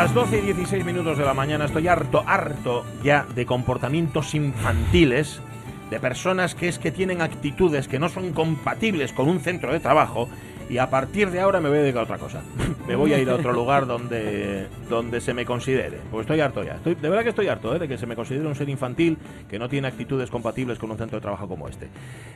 Las 12 y 16 minutos de la mañana estoy harto, harto ya de comportamientos infantiles, de personas que es que tienen actitudes que no son compatibles con un centro de trabajo y a partir de ahora me voy a dedicar a otra cosa. me voy a ir a otro lugar donde, donde se me considere. Porque estoy harto ya. Estoy, de verdad que estoy harto ¿eh? de que se me considere un ser infantil que no tiene actitudes compatibles con un centro de trabajo como este.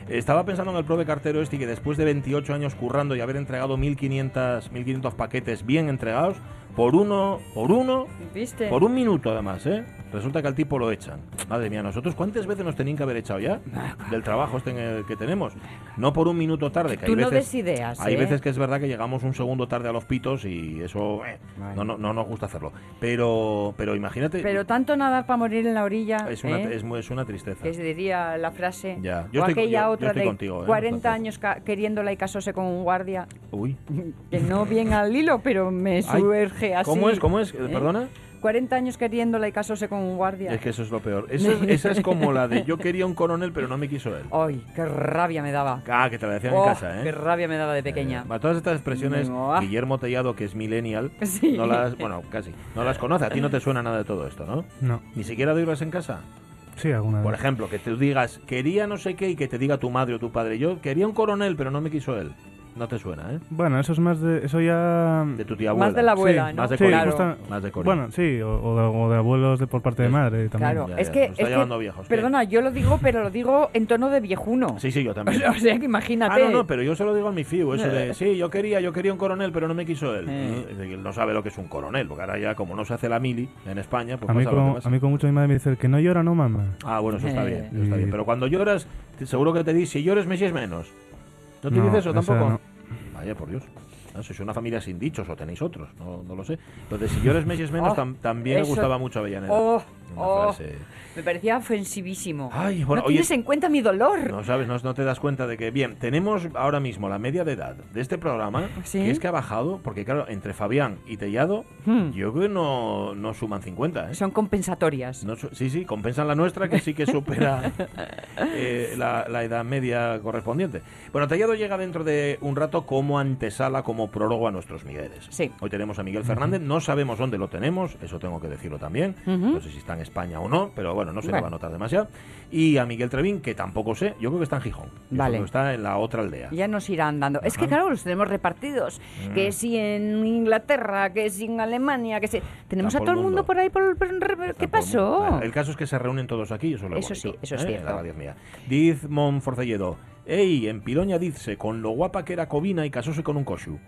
Estaba pensando en el prove cartero este que después de 28 años currando y haber entregado 1500, 1500 paquetes bien entregados, por uno, por uno, ¿Viste? por un minuto además, ¿eh? Resulta que al tipo lo echan. Madre mía, nosotros cuántas veces nos tenían que haber echado ya del trabajo este que tenemos. No por un minuto tarde, que Tú hay no veces, ideas, hay ¿eh? veces que es verdad que llegamos un segundo tarde a los pitos y eso eh, no, no, no nos gusta hacerlo. Pero, pero imagínate, Pero tanto nadar para morir en la orilla. es una, ¿eh? es, es una tristeza. que se diría la frase. Ya, yo o estoy- aquella yo- yo otra estoy de contigo, ¿eh? 40 Entonces. años queriéndola y casóse con un guardia. Uy. Que no bien al hilo, pero me Ay, así. ¿Cómo es? ¿Cómo es? ¿Eh? ¿Perdona? 40 años queriéndola y casóse con un guardia. Es que eso es lo peor. Eso esa es como la de yo quería un coronel pero no me quiso él. Ay, qué rabia me daba. Ah, que te la decían Oh, en casa, ¿eh? Qué rabia me daba de pequeña. Eh, todas estas expresiones, Buah. Guillermo Tellado, que es millennial, Sí. no las, bueno, casi, no las conoce. A ti no te suena nada de todo esto, ¿no? No, Ni siquiera de oírlas en casa. sí, alguna Por vez. ejemplo, que tú digas, quería no sé qué y que te diga tu madre o tu padre, yo quería un coronel pero no me quiso él. No te suena, ¿eh? Bueno, eso es más de. Eso ya. De tu tía abuela. Más de la abuela, Sí, ¿no? Más de sí, Corín. claro. justa- Más de. Bueno, sí, o, o de, o de abuelos de por parte de madre también. Claro, Ya, es que. está es que- viejos, ¿qué? perdona, yo lo digo, pero lo digo en tono de viejuno. Sí, sí, yo también. O sea que imagínate. Ah, no, no, pero yo se lo digo a mi fiu, eso de, sí, yo quería, yo quería un coronel, pero no me quiso él. Eh. No sabe lo que es un coronel, porque ahora ya como no se hace la mili en España, pues a, mí pasa lo que pasa. a mí con mucho mi madre me dice, que no llora, no mama. Ah, bueno, eso está Eh. bien, eso está bien. Pero cuando lloras, seguro que te dice, si llores, me si es menos. ¿No te No, dice eso tampoco? no. Vaya, por Dios. No, sois una familia sin dichos o tenéis otros, no, no lo sé. Entonces, si llores, me si es menos, Oh, tam- también le eso- gustaba mucho a Avellaneda. Oh, Una oh, frase- me parecía ofensivísimo. Ay, bueno, no oye- tienes en cuenta mi dolor. No sabes, no, no te das cuenta de que, bien, tenemos ahora mismo la media de edad de este programa, ¿Sí? que es que ha bajado, porque claro, entre Fabián y Tellado, Hmm. yo creo que no, no suman 50, ¿eh? Son compensatorias. No sí, sí, compensan la nuestra, que sí que supera eh, la, la edad media correspondiente. Bueno, Tellado llega dentro de un rato como antesala, como prólogo a nuestros Migueles. Sí. Hoy tenemos a Miguel Fernández, no sabemos dónde lo tenemos, eso tengo que decirlo también. No sé si está en España o no, pero bueno, no se le va a Bueno. notar demasiado. Y a Miguel Trevín, que tampoco sé, yo creo que está en Gijón. Vale. que está en la otra aldea. Ya nos irán dando. Es que claro, los tenemos repartidos. Mm. Que si en Inglaterra, que si en Alemania, que si... Tenemos a todo el mundo mundo. por ahí. Por, ¿Qué por- pasó? Bueno, el caso es que se reúnen todos aquí, eso es lo Eso bonito, sí, eso es ¿eh? cierto. La radio es mía. Diz Monforcelledo, Ey, en Piloña dice con lo guapa que era Covina y casóse con un coshu.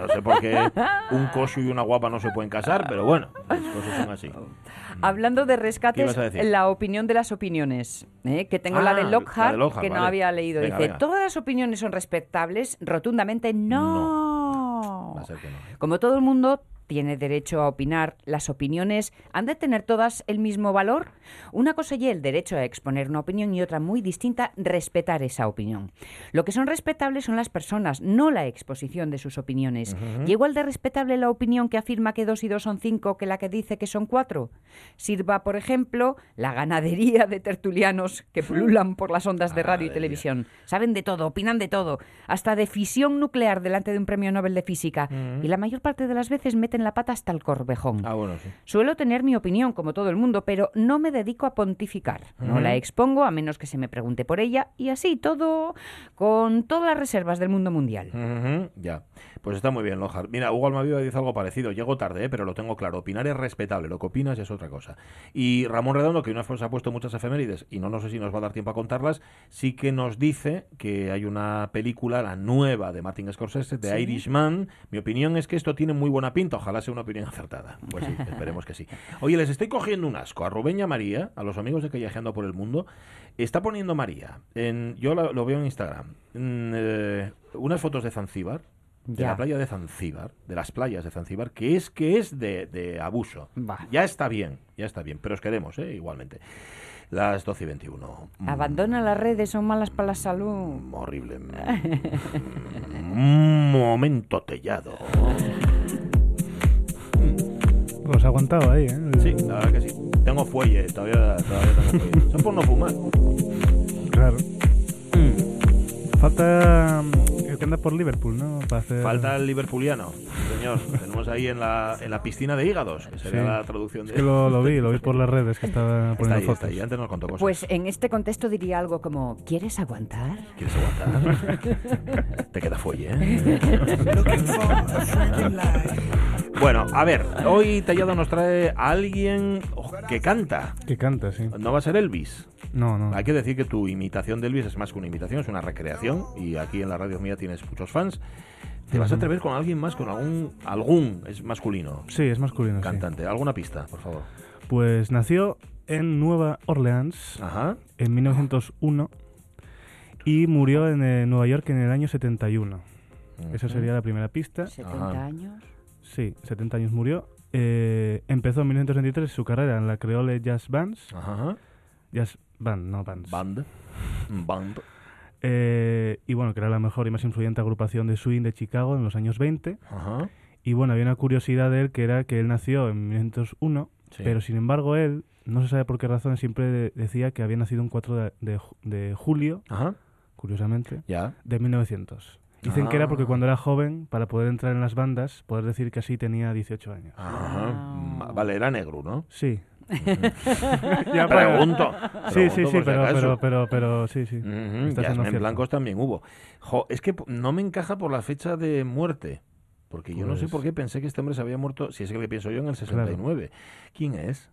No sé por qué un coshu y una guapa no se pueden casar, pero bueno, las cosas son así. Hablando de ¿Qué rescates, la opinión de las opiniones, ¿eh? que tengo la Ah, de la Lockhart, de Lockhart, que no había leído. Venga, Dice, venga. ¿todas las opiniones son respetables? Rotundamente no. Va a ser que no. ¿eh? Como todo el mundo tiene derecho a opinar, ¿las opiniones han de tener todas el mismo valor? Una cosa y el derecho a exponer una opinión y otra muy distinta, respetar esa opinión. Lo que son respetables son las personas, no la exposición de sus opiniones. ¿Y igual de respetable la opinión que afirma que dos y dos son cinco que la que dice que son cuatro? Sirva, por ejemplo, la ganadería de tertulianos que pululan por las ondas de radio y televisión. Saben de todo, opinan de todo, hasta de fisión nuclear delante de un premio Nobel de Física. Y la mayor parte de las veces meten meten la pata hasta el corvejón. Ah, bueno, sí. Suelo tener mi opinión, como todo el mundo, pero no me dedico a pontificar. No la expongo a menos que se me pregunte por ella y así todo con todas las reservas del mundo mundial. Ya. Pues está muy bien, Lojar. Mira, Hugo Almaviva dice algo parecido. Llego tarde, ¿eh? pero lo tengo claro. Opinar es respetable. Lo que opinas es otra cosa. Y Ramón Redondo, que una vez se ha puesto muchas efemérides, y no, no sé si nos va a dar tiempo a contarlas, sí que nos dice que hay una película, la nueva de Martin Scorsese, de Irishman. Mi opinión es que esto tiene muy buena pinta. Ojalá sea una opinión acertada. Pues sí, esperemos que sí. Oye, les estoy cogiendo un asco a Rubén y a María, a los amigos de Callejeando por el Mundo. Está poniendo María, en, yo lo, lo veo en Instagram, mm, eh, unas fotos de Zanzíbar, de Ya. la playa de Zanzíbar, de las playas de Zanzíbar, que es que es de, de abuso. Ya está bien, ya está bien, pero os queremos, ¿eh? igualmente. Las 12 y 21. Mm, Abandona las redes, son malas para la salud. Horrible. Un momento tellado. Los ha aguantado ahí, ¿eh? Sí, la verdad que sí. Tengo fuelle, todavía, todavía tengo fuelle. Eso por no fumar. Claro. Falta mm, el que anda por Liverpool, ¿no? Para hacer... Falta el liverpuliano, señor. Tenemos ahí en la, en la piscina de hígados, que sería Sí. la traducción Es de... que lo, lo vi, lo vi por las redes que estaba Está poniendo ahí, fotos. está ahí. Antes nos contó cosas. Pues en este contexto diría algo como, ¿quieres aguantar? ¿Quieres aguantar? Te queda fuelle, ¿eh? Bueno, a ver, hoy Tallado nos trae a alguien que canta. Que canta, sí. No va a ser Elvis. No, no. Hay que decir que tu imitación de Elvis es más que una imitación, es una recreación. Y aquí en la radio mía tienes muchos fans. ¿Te vas a atrever con alguien más, con algún, algún, es masculino, Sí, es masculino, sí. cantante? ¿Alguna pista, por favor? Pues nació en Nueva Orleans Ajá. en 1901 y murió en eh, Nueva York en el año 71. Esa sería la primera pista. 70 Ajá. años. Sí, 70 años murió. Eh, empezó en 1963 su carrera en la Creole Jazz Bands. Ajá. Jazz Band, no Bands. Band. Band. Eh, y bueno, que era la mejor y más influyente agrupación de swing de Chicago en los años 20. Ajá. Y bueno, había una curiosidad de él que era que él nació en 1901, Sí. pero sin embargo él, no se sabe por qué razón, siempre de- decía que había nacido un 4 de, de de julio, Ajá. curiosamente, Ya. de 1900. Dicen que era porque Ah. cuando era joven, para poder entrar en las bandas, poder decir que así tenía 18 años. Ajá. Mm, Vale, era negro, ¿no? Sí. Ya pregunto. Sí, sí, sí, pero, pero, pero, pero, sí, sí. Ujú, Estás en. Blancos también hubo. Jo, es que no me encaja por la fecha de muerte. Porque yo no sé Pues- por qué pensé que este hombre se había muerto, si es que pienso yo, en el 69. ¿Quién es?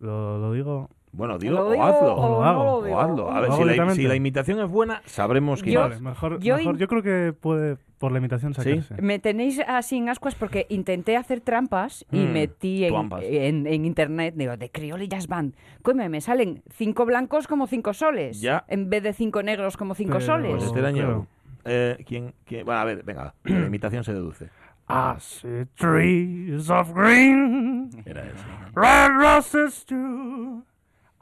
Lo, lo digo. Bueno, dilo ¿Lo o digo hazlo. o lo hago? no lo O digo? hazlo. A ver, ¿Lo si la, si la imitación es buena, sabremos quién Yo- es. Vale, mejor, yo mejor- in- yo creo que puede por la imitación ¿Sí? sacarse. Me tenéis así en ascuas porque intenté hacer trampas y Mm, metí en, trampas. en, en internet, digo, de Criolli Jazz Band. Coño, me salen cinco blancos como cinco soles. Ya. En vez de cinco negros como cinco Pero- soles. Pues este daño. claro. Eh, ¿quién, quién? Bueno, a ver, venga, la imitación se deduce. I see trees of green, Era ese. red roses too.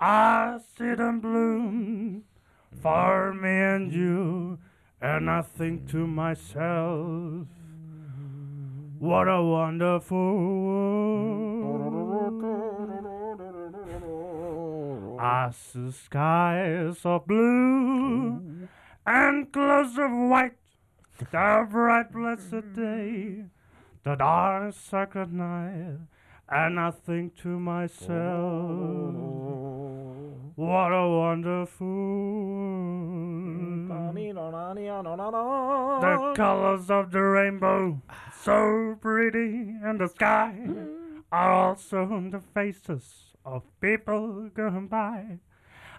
I see them bloom for me and you, and I think to myself, what a wonderful world. I see skies of blue and clouds of white, the bright blessed day, the dark sacred night, and I think to myself, what a wonderful world. The colors of the rainbow, so pretty in the sky, are also on the faces of people going by.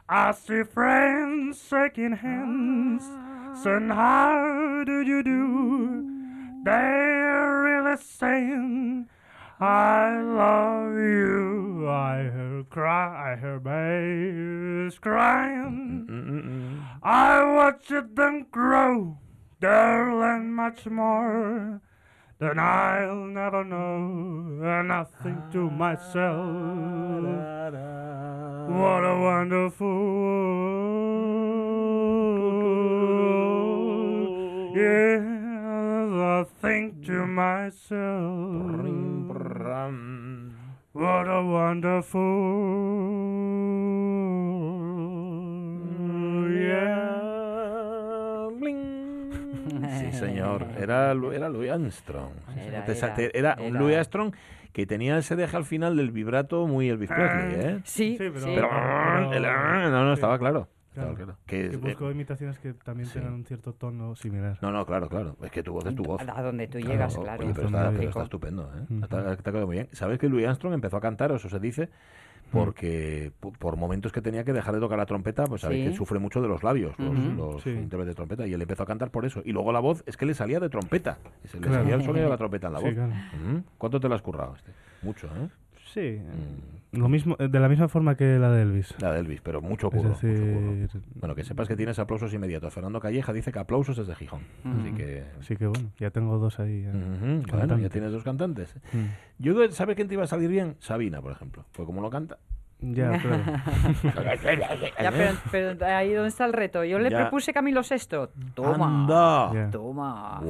I see friends shaking hands, saying, How do you do? They're really saying, I love you. I hear cry, I hear babies crying. Mm-mm-mm. I watched them grow. They'll learn much more than I'll never know. And I think to myself, what a wonderful world. Yes, I think to myself, Ram. what a wonderful. Yeah. Bling. Sí, señor. Era, era Louis Armstrong. Era, un era. Louis Armstrong que tenía ese deje al final del vibrato muy Elvis Presley, ¿eh? Sí, Sí, pero- sí. Pero, pero- el- no, no, sí. estaba claro. Claro. claro. Que, Que eh, busco imitaciones que también sí. tengan un cierto tono similar. no, no, claro, claro. Es que tu voz es tu voz. A donde tú Claro, llegas, claro. Oye, pero Está está, pero está estupendo, ¿eh? Está- quedado muy bien. ¿Sabes que Louis Armstrong empezó a cantar, o eso se dice, porque por momentos que tenía que dejar de tocar la trompeta, pues sabéis Sí. que sufre mucho de los labios, los, Sí. intérpretes de trompeta, y él empezó a cantar por eso. Y luego la voz es que le salía de trompeta. Se le Claro. salía el sonido de la trompeta en la Sí, voz. claro. ¿Cuánto te lo has currado este? Mucho, ¿eh? Sí, eh, Mm. lo mismo, eh, de la misma forma que la de Elvis. La de Elvis, pero mucho Es curro. mucho curro. decir, Bueno, que sepas que tienes aplausos inmediatos. Fernando Calleja dice que aplausos desde Gijón. Así que... así que bueno, ya tengo dos ahí. eh. Ujú, Bueno, ya tienes dos cantantes. Mm. Yo, creo- ¿sabes quién te iba a salir bien? Sabina, por ejemplo. Pues como lo canta. Ya, claro. Ya, pero, pero ahí donde está el reto. Yo le Ya. propuse Camilo VI. Toma. ¡Anda! Ya. Toma.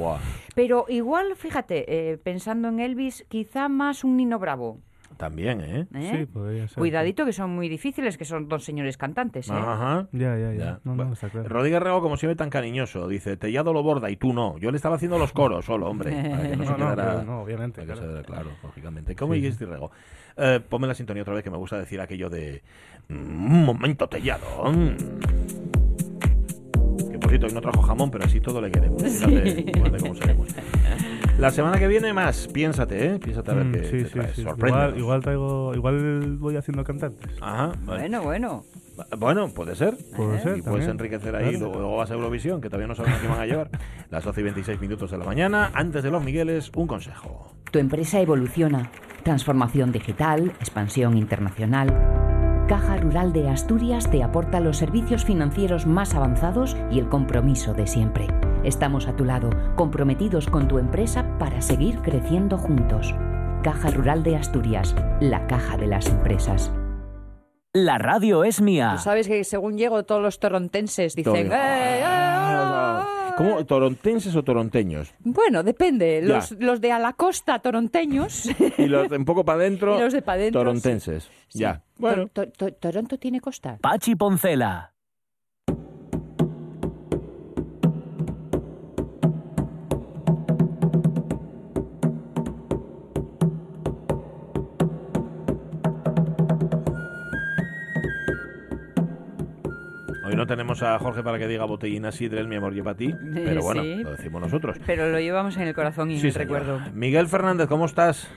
Pero igual, fíjate, eh, pensando en Elvis, quizá más un Nino Bravo. También, ¿eh? ¿eh? Sí, podría ser. Cuidadito que son muy difíciles, que son dos señores cantantes. ¿eh? Ajá. Ya, ya, ya. Ya. No, Bueno, no, está claro. Rodríguez Rego, como siempre, tan cariñoso. Dice, Tellado lo borda y tú no. Yo le estaba haciendo los coros solo, hombre. Para que no, se No, no, quedara... no, obviamente, para que claro. se- claro, lógicamente. ¿Cómo Sí, dijiste, Rego? Eh, ponme la sintonía otra vez, que me gusta decir aquello de... "Mm, Un momento, Tellado. mm". Cierto, hoy no trajo jamón, pero así todo le queremos. Fíjate, fíjate cómo seremos. La semana que viene más, piénsate, ¿eh? Piénsate a ver Mm, qué sí, te sí, traes. sí. Igual, igual traigo, igual voy haciendo cantantes. Ajá, vale. Bueno, bueno. Bueno, puede ser. Puede ser, Y puedes también. enriquecer ahí, Claro. luego, luego vas a Eurovisión, que todavía no sabemos qué van a llevar. Las 12 y 26 minutos de la mañana, antes de los Migueles, un consejo. Tu empresa evoluciona. Transformación digital, expansión internacional. Caja Rural de Asturias te aporta los servicios financieros más avanzados y el compromiso de siempre. Estamos a tu lado, comprometidos con tu empresa para seguir creciendo juntos. Caja Rural de Asturias, la caja de las empresas. La radio es mía. Tú sabes que según llego todos los torontenses dicen... Todo. "Eh, eh, ah". ¿Cómo? ¿Torontenses o toronteños? Bueno, depende. Los, los de a la costa toronteños. Y los de un poco para adentro, pa' torontenses. Ya. Bueno, To- to- to- ¿Toronto tiene costa? Pachi Poncela. No tenemos a Jorge para que diga botellina sidrel, mi amor, lleva a ti. Pero bueno, Sí. lo decimos nosotros. Pero lo llevamos en el corazón y en el recuerdo. Miguel Fernández, ¿cómo estás?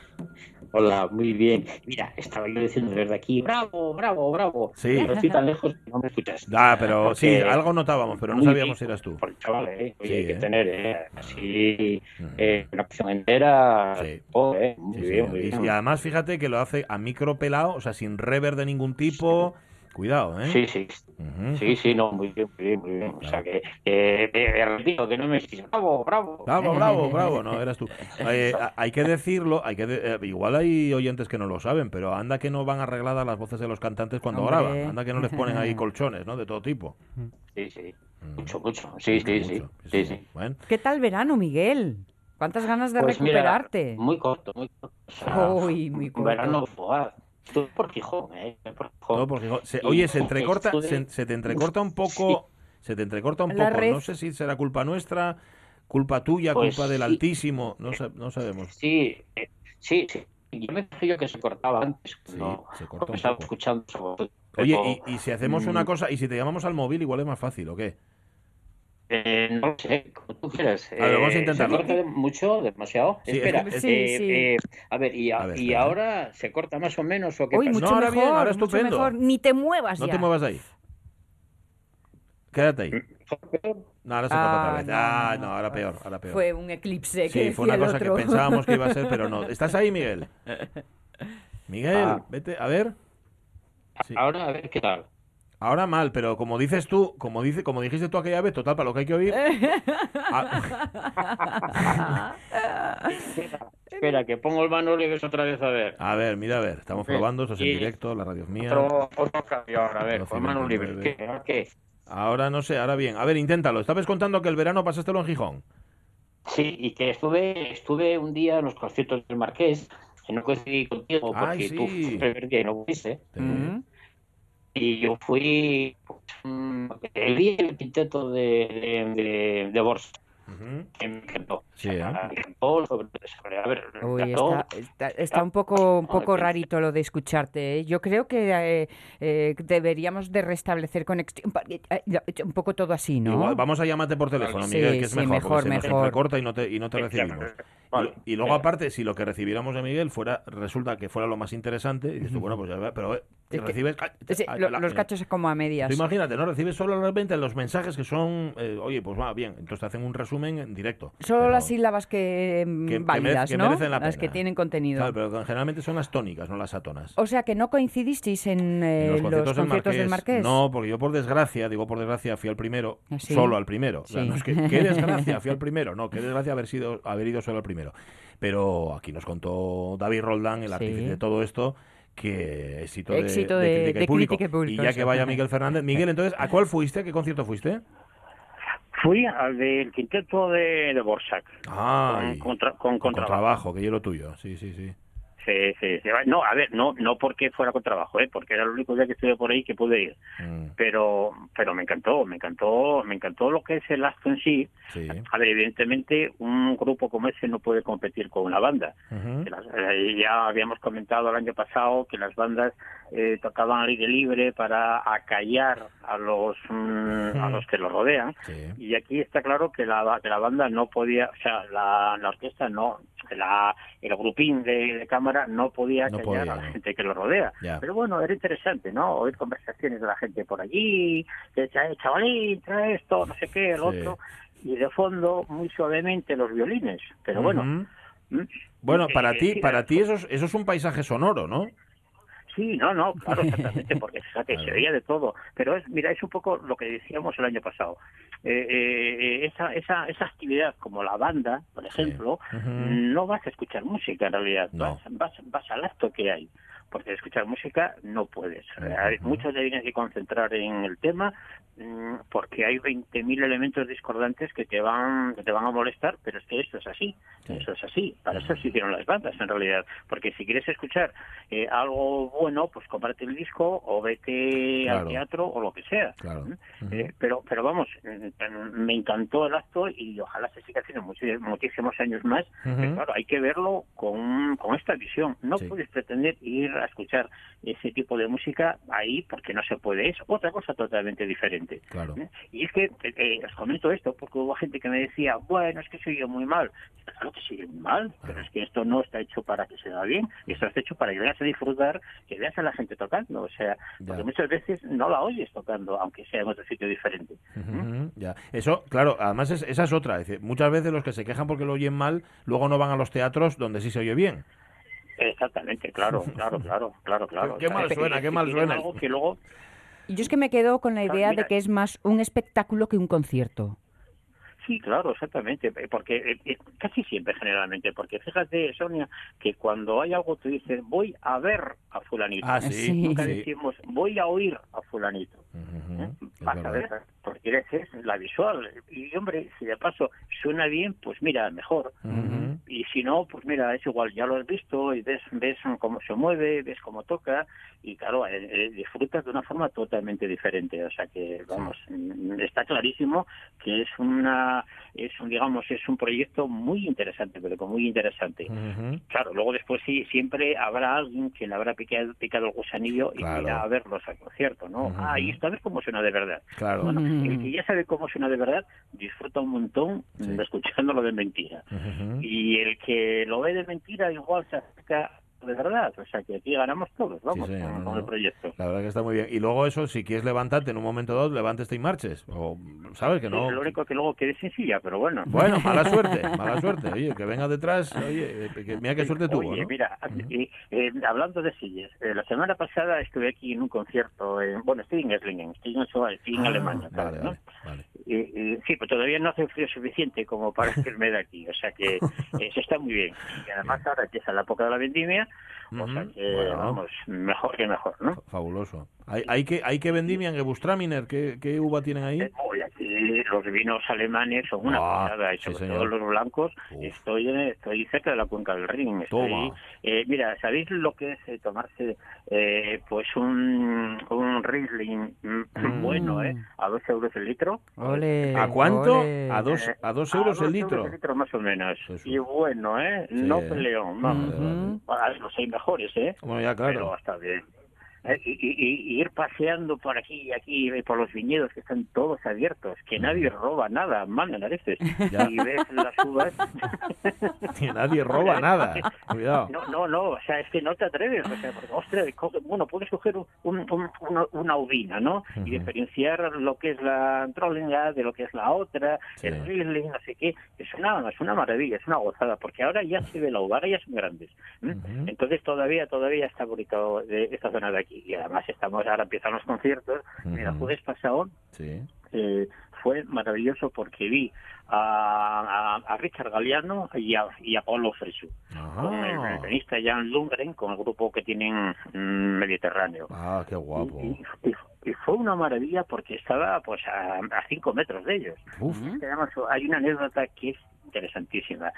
Hola, muy bien. Mira, estaba yo diciendo desde aquí, bravo, bravo, bravo. Sí. Pero estoy tan lejos que no me escuchas. Ah, pero Porque- sí, algo notábamos, pero no sabíamos si eras tú. Por el chaval, ¿eh? Oye, Sí, hay que ¿eh? tener, ¿eh? Así, Mm. eh, una opción entera. Sí. Oh, ¿eh? Muy Sí, bien, sí. muy Y- bien. Y además, fíjate que lo hace a micro pelado, o sea, sin rever de ningún tipo. Cuidado, ¿eh? Sí, sí, sí, sí, no, muy bien, muy bien, muy bien. O sea, que, que, que repito, que no me decís, bravo, bravo. Bravo, bravo, bravo, no, eras tú. Eh, hay que decirlo, hay que de- eh, igual hay oyentes que no lo saben, pero anda que no van arregladas las voces de los cantantes cuando Hombre. graban, anda que no les ponen ahí colchones, ¿no? De todo tipo. Sí, sí, Mm. mucho, mucho. Sí, sí, sí. Mucho, Sí, sí. Bueno, ¿Qué tal verano, Miguel? ¿Cuántas ganas de Pues mira, recuperarte? muy corto, muy corto. O sea, Uy, muy un corto. verano fugaz. Estuve por Gijón, ¿eh? Por Gijón. todo por Gijón. Se- oye, se entrecorta, se, se te entrecorta un poco, se te entrecorta un La poco. red. No sé si será culpa nuestra, culpa tuya, Pues culpa del. Altísimo, no, sa- no sabemos. Sí, eh, sí, sí. Yo me dije yo que se cortaba antes. Sí, no, se corta un estaba escuchando Oye, y si hacemos una mm, cosa, y si te llamamos al móvil, igual es más fácil, ¿o qué? Eh, no sé, como tú quieras. A ver, vamos a Eh, intentarlo. ¿Se corta mucho? ¿Demasiado? Sí, Espera, es que- Sí, eh, sí. eh, a ver, ¿y, a- A ver, y espera, ahora se corta más o menos o qué Uy, pasa? mucho No, ahora mejor, bien, ahora mucho estupendo. mejor. Ni te muevas No ya. te muevas ahí. Quédate ahí. No, ahora se corta Ah, otra vez. no, Ah, no. ahora peor, ahora peor. Fue un eclipse que Sí, fue una cosa que pensábamos que iba a ser, pero no. ¿Estás ahí, Miguel? Miguel, Ah. vete, a ver. Sí. Ahora, a ver qué tal. Ahora mal, pero como dices tú, como dice, como dijiste tú aquella vez, total, para lo que hay que oír. Espera, que pongo el y ves otra vez a ver. a ver, mira, a ver, estamos probando, esto es en directo, la radio es mía. Otro, otro cambio ahora, a ver, con Manu libre. 29. ¿Qué? ¿Ahora qué? Ahora no sé, ahora bien. A ver, inténtalo. Estabas contando que el verano pasástelo en Gijón. Sí, y que estuve, estuve un día en los conciertos del Marqués, que no coincidí contigo porque Ay, tú sí. el primer día y no fuiste. Mm. Y yo fui, pues, el día el quinteto de, de, de, de Borsa. Ujú. que me encantó. Sí, O sea, ¿eh? me encantó sobre, sobre- a ver, Uy, está, está, está un poco, un poco rarito lo de escucharte. ¿eh? Yo creo que eh, eh, deberíamos de restablecer conexión. Un poco todo así, ¿no? Igual, vamos a llamarte por teléfono, Sí, Miguel, que es sí, mejor, mejor, porque se nos mejor. recorta y no te, y no te recibimos. Vale, Y, y luego, aparte, si lo que recibiéramos de Miguel fuera, resulta que fuera lo más interesante, y dices tú, bueno, pues ya, ve- pero Es que-. Sí, la- los cachos como a medias. Tú imagínate, ¿no? Recibes solo realmente los mensajes que son, eh, oye, pues va, bien, entonces te hacen un resumen en directo. Solo las sílabas que, mm, que- merece- ¿no? merecen la las que tienen contenido. Claro, pero generalmente son las tónicas, no las atonas. O sea, que no coincidisteis en, eh, En los conciertos, del, Marqués. No, porque yo por desgracia, digo por desgracia, fui al primero, ¿Ah, sí? solo al primero. O sea, Sí. no es que, qué desgracia, fui al primero. No, qué desgracia haber, sido, haber ido solo al primero. Pero aquí nos contó David Roldán, el artífice de todo esto, que éxito de, Éxito de de- crítica, de y público. crítica y público, Y ya que vaya Miguel Fernández. Miguel, entonces, ¿a cuál fuiste? ¿A qué concierto fuiste? Fui al del quinteto de, de Borsak. Ay, con, contra- con con contrabajo. trabajo, que yo lo tuyo. Sí, sí, sí. Sí, sí, sí. No, a ver, no, no porque fuera con trabajo, ¿eh? porque era el único día que estuve por ahí que pude ir. Mm, Pero, pero me encantó, me encantó, me encantó lo que es el acto en sí. sí. A ver, evidentemente, un grupo como ese no puede competir con una banda. Las- eh, ya habíamos comentado el año pasado que las bandas eh, tocaban al aire libre para acallar a los mm, a los que los rodean Sí. y aquí está claro que la, que la banda no podía, o sea, la, la orquesta no, la, el grupín de, de cámara no podía No callar podía, a la no. gente que lo rodea. Pero bueno, era interesante, ¿no? Oír conversaciones de la gente por allí, que eh, chavalín, trae esto, no sé qué, el Sí. otro. Y de fondo, muy suavemente, los violines. Pero bueno. Ujú. ¿m? Bueno, Eh, para ti, para ti eso es, eso es un paisaje sonoro, ¿no? Sí, no, no, claro, exactamente, porque fíjate, se veía de todo. Pero es, mira, es un poco lo que decíamos el año pasado. Eh, eh, esa, esa, esa actividad como la banda, por ejemplo, no vas a escuchar música en realidad, No. vas, vas, vas al acto que hay. Porque escuchar música no puedes. Ujú. Muchos te tienes que concentrar en el tema mm, porque hay 20.000 elementos discordantes que te van que te van a molestar, pero es que esto es así. Sí. Eso es así. Para eso se hicieron las bandas en realidad. Porque si quieres escuchar eh, algo bueno, pues comparte el disco o vete Claro. al teatro o lo que sea. Claro. ¿Mm? Eh, pero pero vamos, mm, me encantó el acto y ojalá se siga haciendo muchi- muchísimos años más. Pero claro, hay que verlo con, con esta visión. No Sí. puedes pretender ir escuchar ese tipo de música ahí porque no se puede. Es otra cosa totalmente diferente. Claro. ¿eh? Y es que eh, eh, os comento esto porque hubo gente que me decía, bueno, es que soy yo muy mal. Claro que soy muy mal, pero es que esto no está hecho para que se da bien. Esto está hecho para que veas a disfrutar, que veas a la gente tocando. O sea, porque muchas veces no la oyes tocando, aunque sea en otro sitio diferente. Ya. Eso, claro, además es- esa es otra. Es decir, muchas veces los que se quejan porque lo oyen mal, luego no van a los teatros donde sí se oye bien. Exactamente, claro, claro, claro, claro, claro. Qué mal suena, qué mal suena. algo que luego Yo es que me quedo con la Claro, idea de que es más un espectáculo que un concierto. Sí, claro, exactamente, eh, porque eh, eh, casi siempre generalmente, porque fíjate, Sonia, que cuando hay algo tú dices, voy a ver a fulanito. Ah, sí. Sí. Nunca sí. decimos, voy a oír a fulanito. Es Vas a ver, porque es la visual. Y hombre, si de paso suena bien, pues mira, mejor. Y si no, pues mira, es igual, ya lo has visto y ves, ves cómo se mueve, ves cómo toca y claro, eh, eh, disfrutas de una forma totalmente diferente. O sea que, vamos, mm, está clarísimo que es una, es un, digamos, es un proyecto muy interesante, pero que muy interesante. Claro, luego después sí, siempre habrá alguien le habrá picado, picado el gusanillo y irá a verlos al concierto, ¿no? Ah, y esto ver cómo suena de verdad. Claro. Bueno, el que ya sabe cómo suena de verdad, disfruta un montón Sí. escuchándolo de mentira. Y el que lo ve de mentira igual se acerca de verdad. O sea que aquí ganamos todos, vamos, con, no, con el proyecto. La verdad que está muy bien. Y luego eso, si quieres levantarte en un momento dado, levántate y marches. O, ¿sabes? Que no... Lo único que luego quede sencilla, pero bueno. Bueno, mala suerte, mala suerte. Oye, que venga detrás, oye, eh, que mira qué suerte tuvo, Oye, ¿no? mira, eh, hablando de sillas, eh, la semana pasada estuve aquí en un concierto, en- bueno, estoy en Esslingen, estoy en, Suá- estoy en Ah, Alemania, Vale, ¿sabes, no? vale, vale. Y- y- sí, pero todavía no hace frío suficiente como para irme de aquí, o sea que eh, se está muy bien. Y además ahora empieza la época de la vendimia, o sea que, bueno. vamos, mejor que mejor, ¿no? Fabuloso. ¿Hay, hay que hay que vendimian, que Bustraminer? ¿Qué, ¿Qué uva tienen ahí? Eh, Oye, los vinos alemanes son una Ah, pasada, y sobre todo los blancos. Uf. Estoy en- estoy cerca de la cuenca del Rin. Estoy, Toma. eh, mira, ¿sabéis lo que es eh, tomarse eh, pues un, un Riesling mm, bueno, eh? A dos euros el litro. Ole, ¿A cuánto? ole. A dos, Eh, a dos euros a el dos litro. euros el litro más o menos. Y bueno, ¿eh? Sí, no eh. peleón, vamos. Los hay mejores, ¿eh? Bueno, ya, Pero claro. está bien. Eh, Y, y- y- ir paseando por aquí y aquí y por los viñedos que están todos abiertos, que nadie roba nada, manda narices. Ya. Y ves las uvas. Que nadie roba nada. Cuidado. No, no, no, o sea, es que no te atreves, o sea, porque, ostras, coge- bueno, puedes coger un- un- un- una, una uvina, ¿no? Y Ujú. diferenciar lo que es la Trollinga de lo que es la otra, Sí. el Riesling, no sé qué, es una, es una maravilla, es una gozada, porque ahora ya se ve la uva, ahora ya son grandes. ¿eh? Entonces todavía, todavía está bonito de esta zona de aquí, y además estamos, ahora empiezan los conciertos, mira, Ujú. jueves pasado Sí. eh, fue maravilloso porque vi a, a- a Richard Galeano y a, y a Paulo Fresu con el, el pianista Jan Lundgren, con el grupo que tienen mm, Mediterráneo. Ah, qué guapo. Y, y- y fue una maravilla porque estaba pues a, a cinco metros de ellos. Uf. Hay una anécdota que es interesantísima.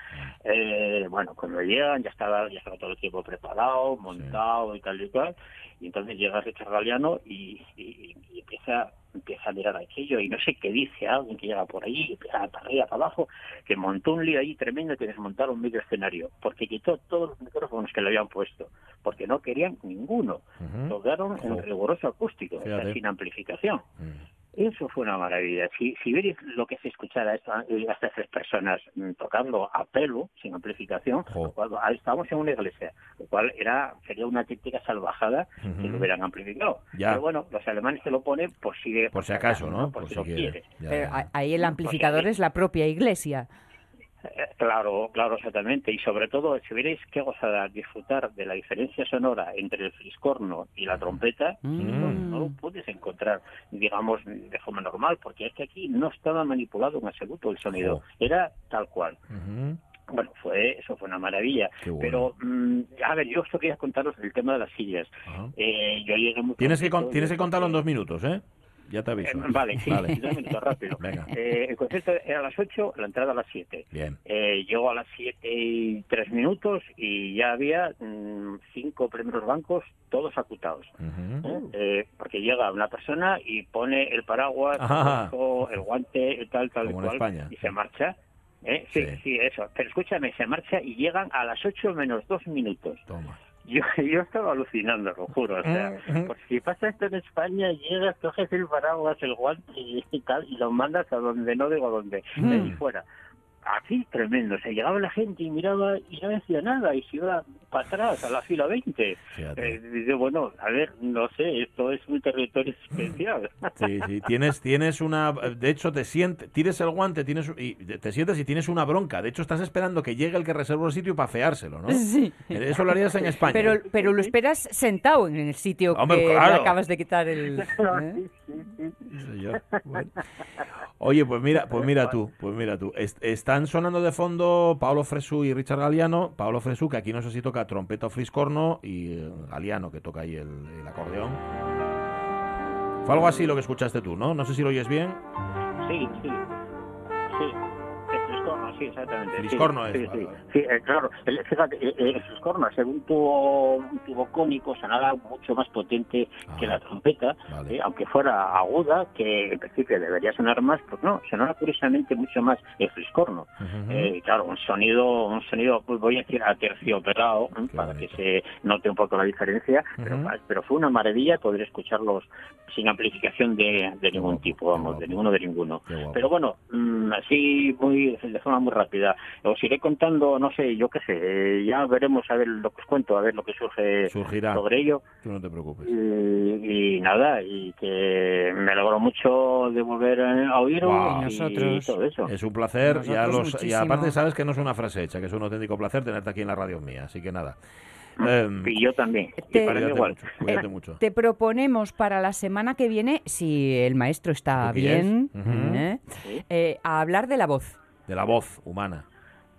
Eh, bueno, cuando llegan ya estaba ya estaba todo el equipo preparado, montado y tal y cual, y entonces llega Richard Galeano y, y- y empieza empieza a mirar aquello y no sé qué dice alguien que llega por ahí, empieza para arriba, para abajo, que montó un lío ahí tremendo que desmontaron medio escenario, porque quitó todos los micrófonos que le habían puesto, porque no querían ninguno. Ujú. Tocaron en Jo. riguroso acústico, o sea, sin amplificación. Mm. Eso fue una maravilla. Si, si veis lo que se escuchara a esta- a estas tres personas mm, tocando a pelo, sin amplificación, cual- ahí estábamos en una iglesia, lo cual era sería una típica salvajada si lo hubieran amplificado. Ya. Pero bueno, los alemanes se lo ponen por si, Por si acaso, ¿no? Por, Por si, si lo quiere. Pero a- ahí el amplificador es la propia iglesia. Eh, Claro, claro, exactamente. Y sobre todo, si veréis qué gozada disfrutar de la diferencia sonora entre el fliscorno y la trompeta, Mm. no, no lo puedes encontrar, digamos, de forma normal, porque es que aquí no estaba manipulado en absoluto el sonido, era tal cual. Bueno, fue eso fue una maravilla. Bueno. Pero, mm, a ver, yo esto quería contaros el tema de las sillas. Eh, yo llegué muy Tienes que, con- tienes que contarlo en dos minutos, ¿eh? Ya te Eh, aviso. vale, sí, Vale. dos minutos, rápido. Venga. Eh, el concierto era a las 8, la entrada a las 7. Bien. Eh, llegó a las 7 y 3 minutos y ya había mm, cinco primeros bancos, todos acutados. Ujú. ¿eh? Eh, porque llega una persona y pone el paraguas, el, gorro, el guante, el tal, tal Como en cual, España. y se marcha. ¿eh? Sí, Sí. sí, eso. Pero escúchame, se marcha y llegan a las 8 menos 2 minutos. Toma. Yo, yo estaba alucinando, lo juro. O sea, Ujú. pues si pasa esto en España, llegas, coges el paraguas, el guante y, y tal, y lo mandas a donde no digo dónde, de ahí Mm. fuera. Aquí tremendo, o sea, llegaba la gente y miraba y no decía nada y se iba para atrás a la fila 20. Fíjate. Eh, dice, bueno, a ver, no sé, esto es un territorio especial. Sí, sí, tienes, tienes una, de hecho te sientes, tires el guante, tienes y te sientes y tienes una bronca. De hecho estás esperando que llegue el que reservó el sitio para feárselo, ¿no? Sí. Eso lo harías en España. Pero, pero lo esperas sentado en el sitio Hombre, que le claro. acabas de quitar el... ¿eh? Sí, sí, sí. Bueno. Oye, pues mira, pues mira tú, pues mira tú. Est- están sonando de fondo Paolo Fresu y Richard Galeano. Paolo Fresu, que aquí no sé si toca trompeta o fliscorno, y eh, Galeano, que toca ahí el, el acordeón. Fue algo así lo que escuchaste tú, ¿no? No sé si lo oyes bien. Sí, sí. Sí. El fliscorno, sí, exactamente. sí, Fliscorno es, Sí, vale, sí. Sí, eh, claro. El, fíjate, eh, el fliscorno, ser un tubo, un tubo cónico, sonaba mucho más potente que Ah, la trompeta, vale. eh, aunque fuera aguda, que en principio debería sonar más, pues no, sonaba curiosamente mucho más el. Eh, claro, un sonido, un sonido, pues voy a decir aterciopelado, ¿eh? Para bonito. que se note un poco la diferencia, pero, fue una maravilla poder escucharlos sin amplificación de, de ningún guapo, tipo, vamos, de ninguno de ninguno. Pero bueno, mm, así muy de forma muy rápida. Os iré contando, no sé, yo qué sé, eh, ya veremos a ver lo que os cuento, a ver lo que surge Surgirá. sobre ello. Tú no te preocupes. Y, y nada, y que me alegro mucho de volver a oíros y Nosotros. todo eso. Es un placer. Ya los, y aparte sabes que no es una frase hecha, que es un auténtico placer tenerte aquí en la radio mía. Así que nada. Em, Y yo también. Te- Y mí cuídate igual. mucho. Cuídate mucho. Te proponemos para la semana que viene, si el maestro está bien. ¿eh? Sí. Eh, a hablar de la voz. De la voz humana.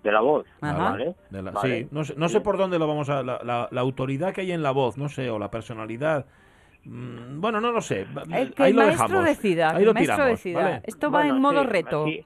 De la voz. Ajá. ¿vale? De la- Vale. Sí, no sé, no sé por dónde lo vamos a... La, la- la autoridad que hay en la voz, no sé, o la personalidad, Mm, Bueno, no lo sé. El que Ahí el lo maestro dejamos. decida, Ahí lo maestro tiramos, decida. ¿vale? Esto va Bueno, en modo sí, reto. sí.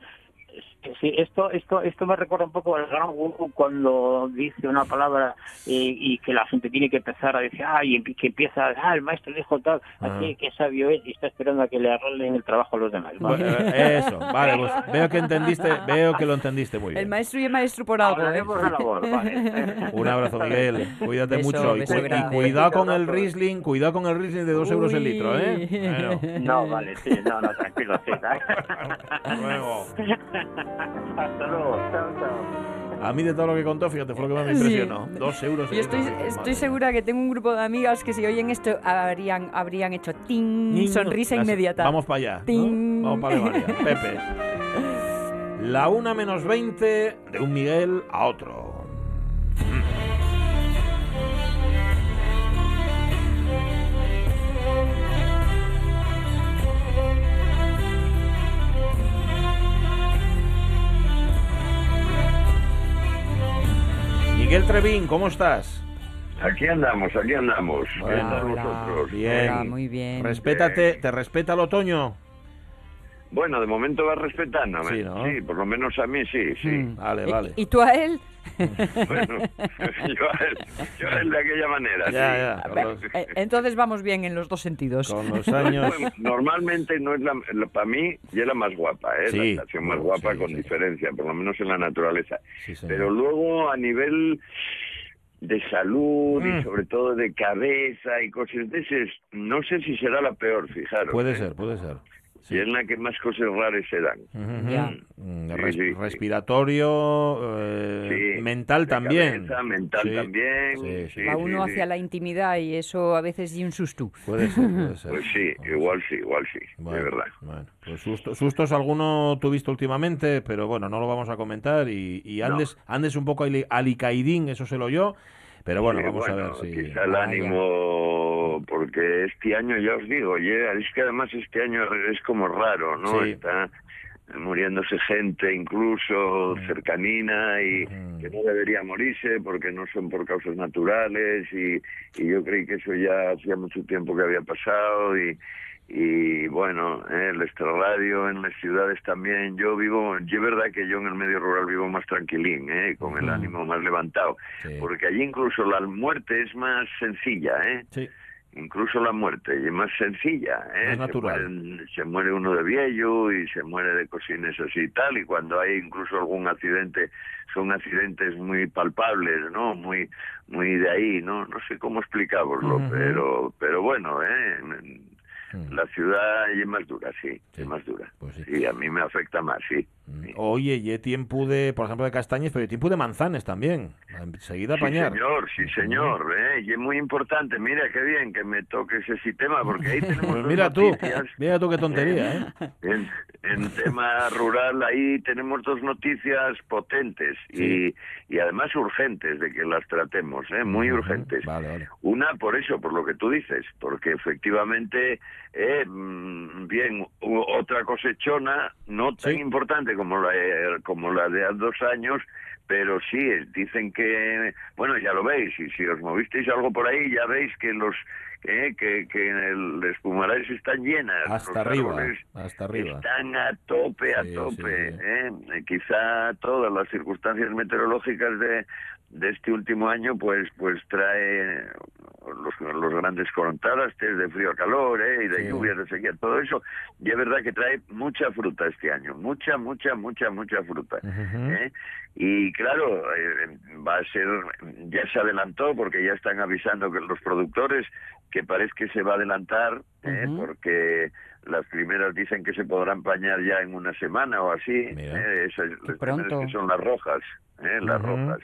Sí, esto, esto, esto me recuerda un poco al gran Wu cuando dice una palabra eh, y que la gente tiene que empezar a decir, ay, y que empieza, ah, el maestro dijo tal, Ah. así que sabio es y está esperando a que le arreglen el trabajo a los demás. Eh, Eso, vale, pues veo que entendiste, veo que lo entendiste muy El bien. maestro y el maestro por algo, ¿eh? Labor, vale. Un abrazo, Miguel. Cuídate Beso, mucho. Y, cu- cuidado con el Riesling, cuidado con el Riesling de dos euros el litro, ¿eh? Bueno, No, vale, sí, no, no, tranquilo, sí. luego. Hasta luego, chao, chao. A mí de todo lo que contó, fíjate, fue lo que más me Sí. impresionó. Dos euros el Yo estoy, estoy segura que tengo un grupo de amigas que si oyen esto habrían, habrían hecho ting, sonrisa inmediata. Vamos para allá. ¿no? Ting. Vamos para Alemania. Pepe. La una menos 20 de un Miguel a otro. Miguel Trevín, ¿cómo estás? Aquí andamos, aquí andamos. ¿Qué Bueno, tal hola. vosotros? Bien. Hola, muy bien. Respétate, ¿te respeta el otoño? Bueno, de momento va respetándome. Sí, ¿no? por lo menos a mí sí, sí. Mm. Vale, ¿Y- vale. ¿Y, tú a él? Bueno, yo, a él, yo a él de aquella manera, Ya, sí. ya, con los, Eh, Entonces vamos bien en los dos sentidos. con los años. Bueno, normalmente no es la, para mí ya la más guapa, ¿eh? Sí, la estación más guapa sí, con sí. diferencia, por lo menos en la naturaleza. Sí. Pero luego a nivel de salud Mm. y sobre todo de cabeza y cosas de esas, no sé si será la peor, fijaros. Puede ¿eh? ser, puede ser. Y es la que más cosas raras se dan. Ujú. Ya. Mm, Sí, res- sí, sí. respiratorio, eh, Sí, mental de también. cabeza, mental Sí, también. sí, sí. sí, Va sí, uno sí. hacia la intimidad y eso a veces es un susto. Puede ser, puede ser. Pues sí, igual sí, igual sí, Bueno, de verdad. Bueno, pues susto- sustos alguno tuviste últimamente, pero bueno, no lo vamos a comentar y, y andes, andes un poco ali- alicaidín, eso se lo yo, pero bueno, Sí, vamos a ver bueno, si... Quizá el Vaya. ánimo, porque este año, ya os digo, oye, es que además este año es como raro, ¿no? Sí. Está muriéndose gente incluso cercanina y Ujú. que no debería morirse porque no son por causas naturales y, y yo creí que eso ya hacía mucho tiempo que había pasado y, y bueno, eh, el extrarradio en las ciudades también. Yo vivo, es verdad que yo en el medio rural vivo más tranquilín, eh, con el ánimo más levantado, Sí. porque allí incluso la muerte es más sencilla, ¿eh? Sí, Incluso la muerte y es más sencilla, ¿eh? Más Se natural. mueren- Se, muere uno de viejo y se muere de cosines así y tal, y cuando hay incluso algún accidente, son accidentes muy palpables, ¿no? Muy muy de ahí, ¿no? No sé cómo explicaroslo, pero pero bueno, ¿eh? Mm. La ciudad es más dura, sí, Sí, es más dura. pues sí. Sí, a mí me afecta más, sí. Mm. sí. Oye, y tiempo de, por ejemplo, de castañas, pero tiempo de manzanas también. Enseguida Sí, apañar. señor, sí, señor, ¿eh? y es muy importante. Mira qué bien que me toque ese sistema, porque ahí tenemos Pues dos mira tú, noticias. mira tú qué tontería, ¿eh? En, en tema rural ahí tenemos dos noticias potentes Sí. y, y además urgentes de que las tratemos, ¿eh? muy urgentes. Vale, vale. Una por eso, por lo que tú dices, porque efectivamente, eh, mm, bien, otra cosechona no tan Sí. Como la, eh, como la de hace dos años, pero sí, dicen que, bueno, ya lo veis, y si os movisteis algo por ahí, ya veis que los eh, que, que el espumaraes están llenas. Hasta arriba, hasta arriba. Están a tope, a Sí, tope. sí, sí. Eh, Quizá todas las circunstancias meteorológicas de, de este último año, pues pues trae los, los grandes contrastes de frío a calor ¿eh? y de Sí. lluvia, de sequía, todo eso. Y es verdad que trae mucha fruta este año, mucha, mucha, mucha, mucha fruta. ¿eh? Y claro, eh, va a ser, ya se adelantó porque ya están avisando que los productores que parece que se va a adelantar, ¿eh? Ujú. porque las primeras dicen que se podrán pañar ya en una semana o así. ¿eh? esas las que son las rojas, ¿eh? las rojas,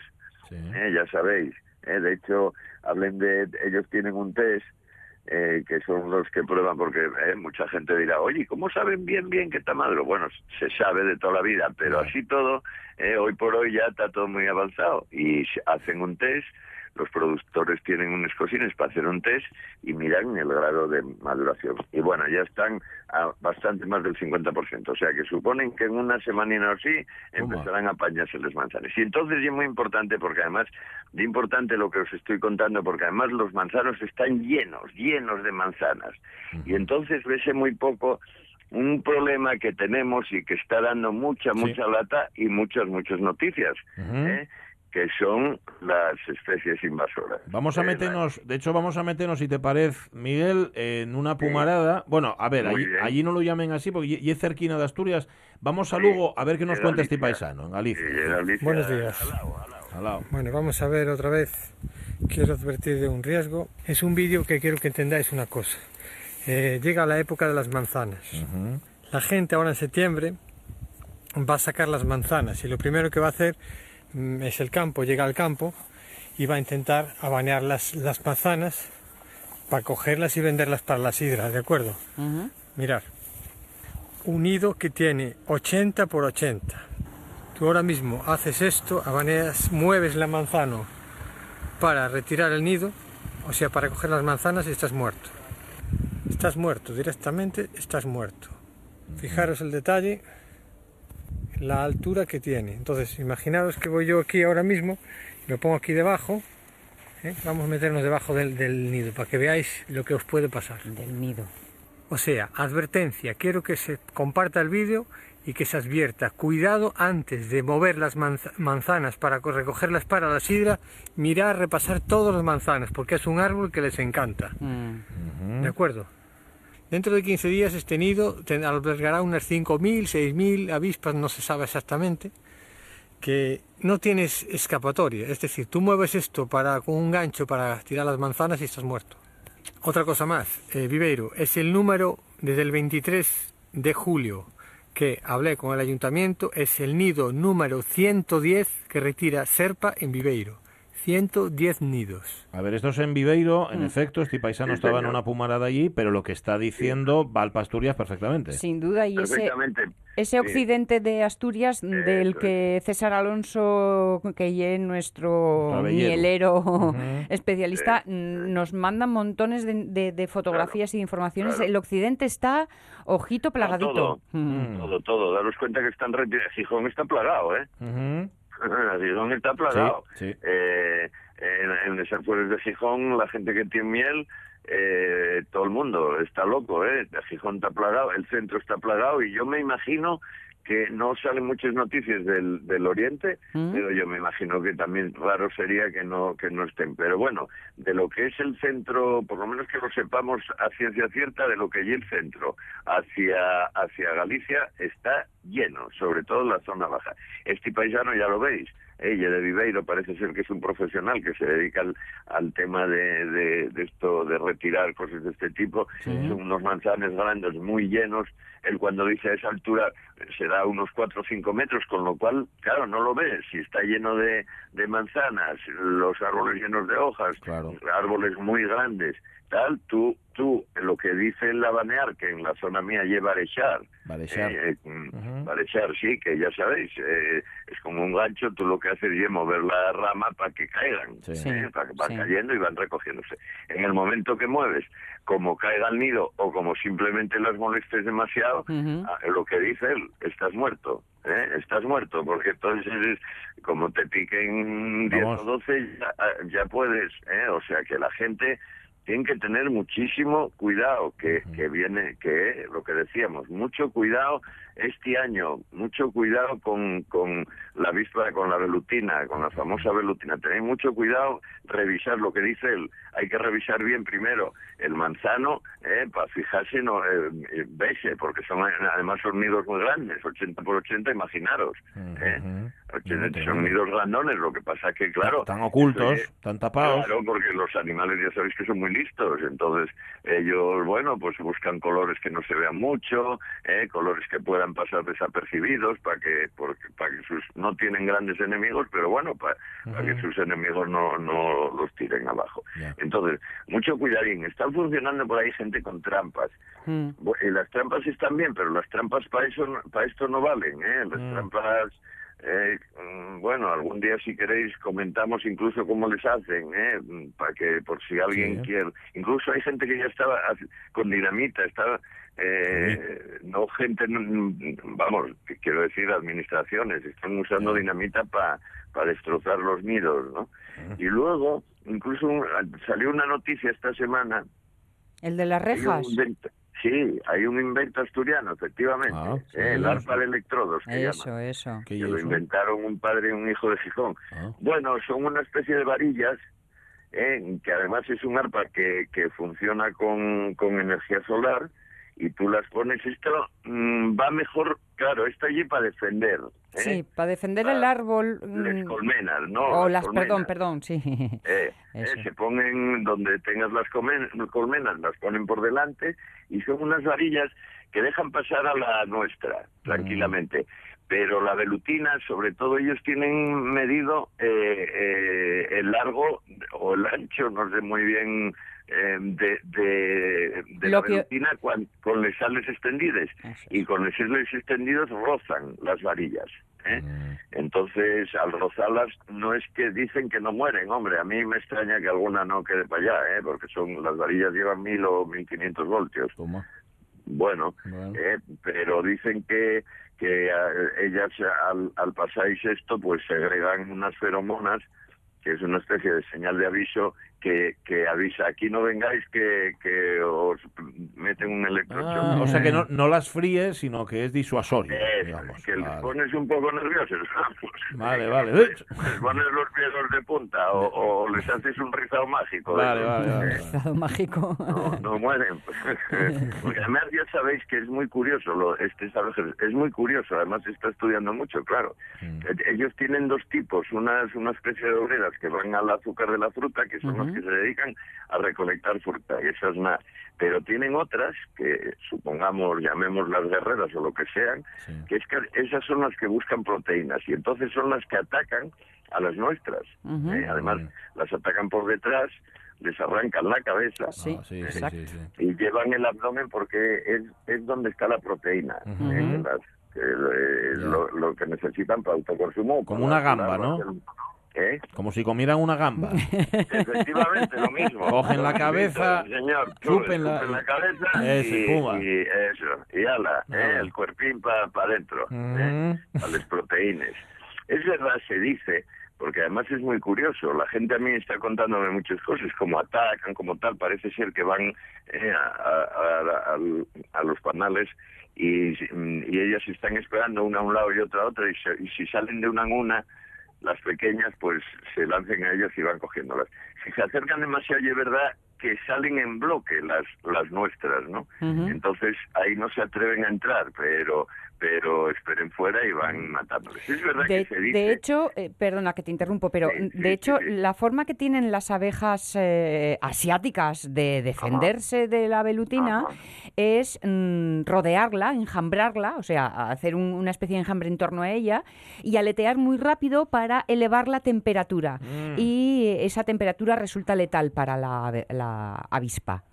Sí. ¿eh? ya sabéis. ¿Eh? De hecho, hablen de, ellos tienen un test eh, que son los que prueban, porque eh, mucha gente dirá, oye, ¿cómo saben bien, bien que está maduro? Bueno, se sabe de toda la vida, pero así todo, eh, hoy por hoy ya está todo muy avanzado y hacen un test los productores tienen unos cosines para hacer un test y miran el grado de maduración. Y bueno, ya están a bastante más del 50%. O sea que suponen que en una semana o así empezarán a apañarse las manzanas. Y entonces es muy importante porque además, de importante lo que os estoy contando, porque además los manzanos están llenos, llenos de manzanas. Y entonces ves muy poco un problema que tenemos y que está dando mucha, mucha lata y muchas, muchas noticias. ¿eh? Que son las especies invasoras. Vamos a meternos, de hecho vamos a meternos, si te parece, Miguel, en una pumarada. Bueno, a ver, allí, no lo llamen así porque y es cerquina de Asturias. Vamos a Lugo a ver qué nos cuenta este paisano en Galicia. Buenos días. Bueno, vamos a ver otra vez. Quiero advertir de un riesgo. Es un vídeo que quiero que entendáis una cosa. Eh, llega la época de las manzanas. La gente ahora en septiembre va a sacar las manzanas y lo primero que va a hacer es el campo, llega al campo y va a intentar abanear las, las manzanas para cogerlas y venderlas para la sidra, ¿de acuerdo? Mirar, un nido que tiene 80 por 80. Tú ahora mismo haces esto, abaneas, mueves la manzana para retirar el nido, o sea, para coger las manzanas y estás muerto. Estás muerto, directamente estás muerto. Fijaros el detalle, la altura que tiene. Entonces, imaginaros que voy yo aquí ahora mismo, me pongo aquí debajo, ¿eh? vamos a meternos debajo del, del, nido para que veáis lo que os puede pasar. Del nido. O sea, advertencia, quiero que se comparta el vídeo y que se advierta, cuidado antes de mover las manzanas para recogerlas para la sidra, mirar, repasar todas las manzanas, porque es un árbol que les encanta. Mm. ¿De acuerdo? Dentro de 15 días este nido albergará unas 5.000, 6.000 avispas, no se sabe exactamente, que no tienes escapatoria. Es decir, tú mueves esto para, con un gancho para tirar las manzanas y estás muerto. Otra cosa más, eh, Viveiro, es el número desde el 23 de julio que hablé con el ayuntamiento, es el nido número 110 que retira Serpa en Viveiro. 110 nidos. A ver, esto es en Viveiro, en mm. efecto, este paisano estaba en una pumarada allí, pero lo que está diciendo va al Asturias perfectamente. Sin duda, y ese, ese occidente de Asturias del que César Alonso, que es nuestro mielero especialista, nos manda montones de, fotografías y de informaciones. El occidente está, ojito, plagadito. Mm. todo, todo, Daros cuenta que están Gijón está plagado, ¿eh? Gijón está plagado. Eh, en, esas flores de Gijón, la gente que tiene miel, eh, todo el mundo está loco, ¿eh? Gijón está plagado, el centro está plagado y yo me imagino que no salen muchas noticias del, del Oriente, mm. pero yo me imagino que también raro sería que no que no estén. Pero bueno, de lo que es el centro, por lo menos que lo sepamos a ciencia cierta, de lo que es el centro hacia hacia Galicia está lleno, sobre todo en la zona baja. Este paisano ya lo veis, ella de Viveiro parece ser que es un profesional que se dedica al, tema de, de, esto, de retirar cosas de este tipo. Son unos manzanes grandes, muy llenos. Él cuando dice a esa altura será unos 4 o 5 metros, con lo cual, claro, no lo ves. Si está lleno de, de manzanas, los árboles llenos de hojas, árboles muy grandes, tal, tú, tú, lo que dice el Labanear, que en la zona mía lleva Arechar, Barechar. Eh, mm, sí, que ya sabéis, eh, es como un gancho, tú lo que haces es mover la rama para que caigan, eh, para que van cayendo y van recogiéndose. En el momento que mueves, como caiga el nido o como simplemente las molestes demasiado, ah, lo que dice él, estás muerto. ¿eh? estás muerto, porque entonces como te piquen 10 o 12 ya, ah, ya puedes, ¿eh? o sea que la gente tienen que tener muchísimo cuidado, que, que viene, que lo que decíamos, mucho cuidado este año, mucho cuidado con, con la víspera, con la velutina, con la famosa velutina. Tenéis mucho cuidado, revisar lo que dice él. Hay que revisar bien primero el manzano, eh, para fijarse, no, eh, eh porque son además son nidos muy grandes, 80 por 80, imaginaros. eh. Son nidos grandones, lo que pasa que, claro... Están ocultos, están tapados. Claro, porque los animales ya sabéis que son muy listos, entonces ellos, bueno, pues buscan colores que no se vean mucho, eh, colores que puedan pasar desapercibidos para que, porque, para que sus... No tienen grandes enemigos, pero bueno, para, que sus enemigos no, no los tiren abajo. Entonces, mucho cuidadín. Están funcionando por ahí gente con trampas. Mm. Y las trampas están bien, pero las trampas para eso para esto no valen, ¿eh? Las mm. trampas Eh, mm, bueno, algún día si queréis comentamos incluso cómo les hacen, ¿eh? Mm, para que por si alguien Sí. quiere. Incluso hay gente que ya estaba con dinamita, estaba eh, no gente, vamos, quiero decir administraciones, están usando dinamita para destrozar los nidos, ¿no? Y luego, incluso un- salió una noticia esta semana El de las rejas. invento- sí, hay un invento asturiano, efectivamente. Ah, sí, eh, el arpa de electrodos, que llaman. Eso, eso. ¿Qué Que lo eso? inventaron un padre y un hijo de Gijón. Ah. Bueno, son una especie de varillas, eh, que además es un arpa que, que funciona con, con energía solar, y tú las pones. Esto mm, va mejor, claro, esto allí para defender. ¿eh? Sí, para defender el árbol. Las mm, colmenas, ¿no? o Las las, perdón, perdón, sí. Eh, eh, se ponen donde tengas las colmenas, las ponen por delante y son unas varillas que dejan pasar a la nuestra tranquilamente. Pero la velutina, sobre todo ellos tienen medido eh, eh, el largo o el ancho, no sé muy bien, eh, de, de, de la que- velutina cuan- con les sales extendidas. Y con les sales extendidos rozan las varillas. ¿eh? Entonces, al rozarlas, no es que dicen que no mueren, hombre, a mí me extraña que alguna no quede para allá, ¿eh? porque son las varillas llevan mil o mil quinientos voltios. Bueno, Bueno. eh, pero dicen que que eh, ellas al, al pasáis esto, pues segregan unas feromonas, que es una especie de señal de aviso que, que avisa, aquí no vengáis que, que os meten un electrochoque. Ah, o sea que no, no las fríes, sino que es disuasorio. Eso, digamos. que les Vale. pones un poco nerviosos. Vale, vale. Les pones los pies de punta o, o les haces un rizado mágico. Vale, esos. vale, vale. Eh, Estado mágico. no, no mueren. Porque además ya sabéis que es muy curioso, lo, este es muy curioso, además se está estudiando mucho, claro. Mm. Eh, Ellos tienen dos tipos, unas una especie de obreras que van al azúcar de la fruta, que son que se dedican a recolectar fruta, y esas nada. Pero tienen otras, que supongamos, llamemos las guerreras o lo que sean, Sí. que es que esas son las que buscan proteínas, y entonces son las que atacan a las nuestras. ¿eh? Además, las atacan por detrás, les arrancan la cabeza, Sí, Ah, sí, sí, sí. y llevan el abdomen porque es, es donde está la proteína, Ujú. ¿eh? Las- eh, Ya. lo, lo que necesitan para autoconsumo. Como para una gamba, ¿no? ¿Eh? Como si comieran una gamba. Efectivamente, lo mismo. Cogen la cabeza, señor, chupen la- la cabeza Eso, y, y eso, y ala, ¿eh? El cuerpín para adentro, ¿eh? Ujú. a las proteínas. Es verdad, se dice, porque además es muy curioso, la gente a mí está contándome muchas cosas, como atacan, como tal, parece ser que van eh, a, a- a- a los panales y, y ellas están esperando una a un lado y otra a otro, y, se- y si salen de una en una, las pequeñas pues se lancen a ellas y van cogiéndolas. Si se acercan demasiado, y es verdad que salen en bloque las las nuestras, ¿no? Entonces ahí no se atreven a entrar, pero pero esperen fuera y van matándoles. Es verdad De, que se dice... de hecho, eh, perdona que te interrumpo, pero Sí, sí, de hecho sí, sí. la forma que tienen las abejas eh, asiáticas de defenderse de la velutina Ajá. es mm, rodearla, enjambrarla, o sea, hacer un- una especie de enjambre en torno a ella y aletear muy rápido para elevar la temperatura. Mm. Y esa temperatura resulta letal para la, la avispa.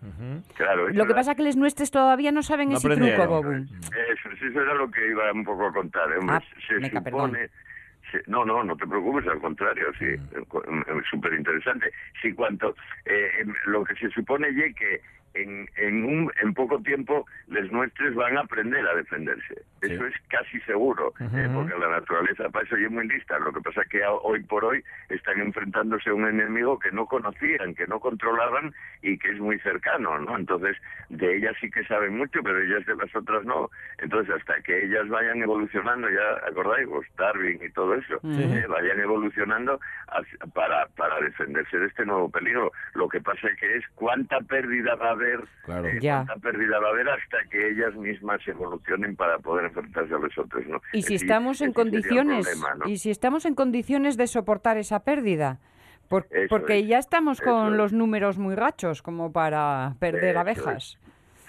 Claro, Lo que verdad. pasa es que los nuestros todavía no saben No ese truco. Bobu. Eso, eso era lo que iba un poco a contar. ¿eh? Hombre, Ah, se meca, supone... se- no, no, no te preocupes, al contrario, sí, Mm. es súper interesante. Sí, cuanto eh, em, lo que se supone ye que en, en, un, en poco tiempo les nuestros van a aprender a defenderse. Sí. Eso es casi seguro, eh, porque la naturaleza para eso ya es muy lista. Lo que pasa es que hoy por hoy están enfrentándose a un enemigo que no conocían, que no controlaban y que es muy cercano, ¿no? Entonces, de ellas sí que saben mucho, pero ellas de las otras no. Entonces, hasta que ellas vayan evolucionando, ya acordáis, vos, Darwin y todo eso, eh, vayan evolucionando hacia- para, para defenderse de este nuevo peligro. Lo que pasa es que es cuánta pérdida va a haber, Claro. eh, Ya. cuánta pérdida va a haber hasta que ellas mismas evolucionen para poder enfrentarse a los otros, ¿no? Y si Ese- estamos en condiciones, problema, ¿no? y si estamos en condiciones de soportar esa pérdida, Por- porque es, ya estamos con es. los números muy gachos como para perder Eso abejas.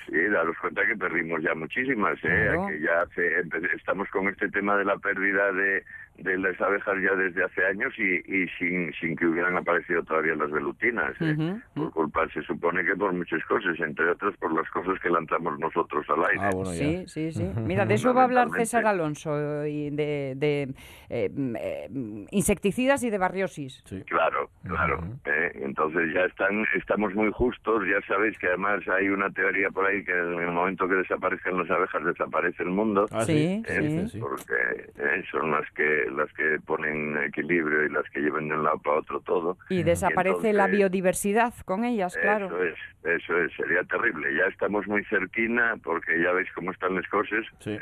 Sí, daros cuenta que perdimos ya muchísimas, ¿eh? Claro. Que ya hace- estamos con este tema de la pérdida de, de las abejas ya desde hace años y, y sin, sin que hubieran aparecido todavía las velutinas. ¿eh? Por culpa, se supone que por muchas cosas, entre otras por las cosas que lanzamos nosotros al aire. Ah, bueno. Sí, sí, sí. Mira, de eso va a hablar. César Alonso, y de, de, eh, mm, eh, insecticidas y de barriosis. Sí. Claro, claro. ¿eh? Entonces ya están, estamos muy justos. Ya sabéis que además hay una teoría por ahí que en el momento que desaparezcan las abejas desaparece el mundo. Ah, Sí, sí, ¿eh? sí. porque ¿eh? son las que las que ponen equilibrio y las que llevan de un lado para otro todo. Y desaparece la entonces- biodiversidad con ellas, claro. Eso es, eso es, sería terrible. Ya estamos muy cerquina porque ya veis cómo están las cosas Sí. eh,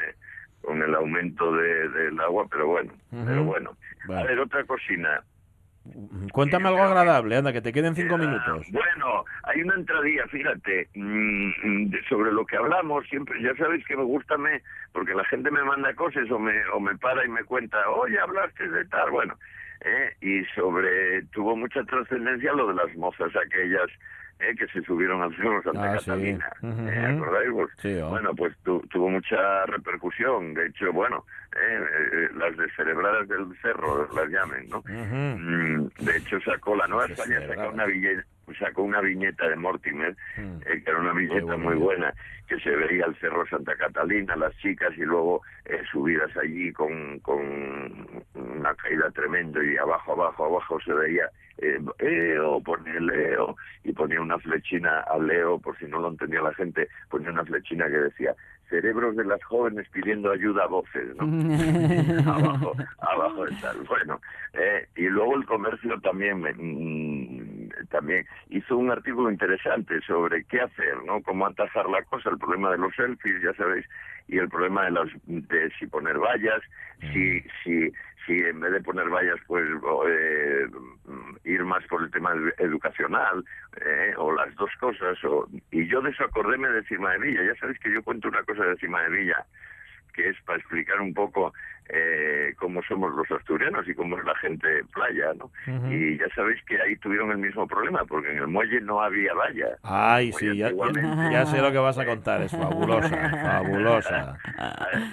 con el aumento de- del agua, pero bueno, pero Ujú. bueno. Bueno. A ver, otra cocina. Cuéntame algo agradable, anda, que te queden cinco minutos. Bueno, hay una entradilla, fíjate, mm, mm, sobre lo que hablamos siempre. Ya sabéis que me gusta me, porque la gente me manda cosas o me o me para y me cuenta, oye, hablaste de tal, bueno, eh, y sobre tuvo mucha trascendencia lo de las mozas aquellas eh, que se subieron al cerro Santa Ah, sí. Catalina. Ujú. eh, ¿Acordáis vos? Sí, oh. Bueno, pues tu- tuvo mucha repercusión. De hecho, bueno, eh, eh, las descerebradas del cerro las llamen, ¿no? Mm, de hecho sacó la Nueva España sacó una viñeta sacó una viñeta de Mortimer Mm. eh, que era una viñeta muy buena que se veía el cerro Santa Catalina las chicas y luego eh, subidas allí con, con una caída tremendo y abajo abajo abajo se veía eh, Leo ponía Leo y ponía una flechina a Leo por si no lo entendía la gente ponía una flechina que decía cerebros de las jóvenes pidiendo ayuda a voces ¿no? abajo, abajo está. Bueno, eh, y luego el comercio también me- mm, también hizo un artículo interesante sobre qué hacer, ¿no? Cómo atajar la cosa, el problema de los selfies, ya sabéis, y el problema de las de si poner vallas, si si si en vez de poner vallas pues eh, mm, ir más por el tema edu- educacional eh, o las dos cosas o, y yo de eso acordéme de Cimadevilla ya sabéis que yo cuento una cosa de Cimadevilla que es para explicar un poco eh, cómo somos los asturianos y cómo es la gente playa, ¿no? Y ya sabéis que ahí tuvieron el mismo problema, porque en el muelle no había valla. Ay, sí, ya sé lo que vas a contar, es fabulosa, fabulosa.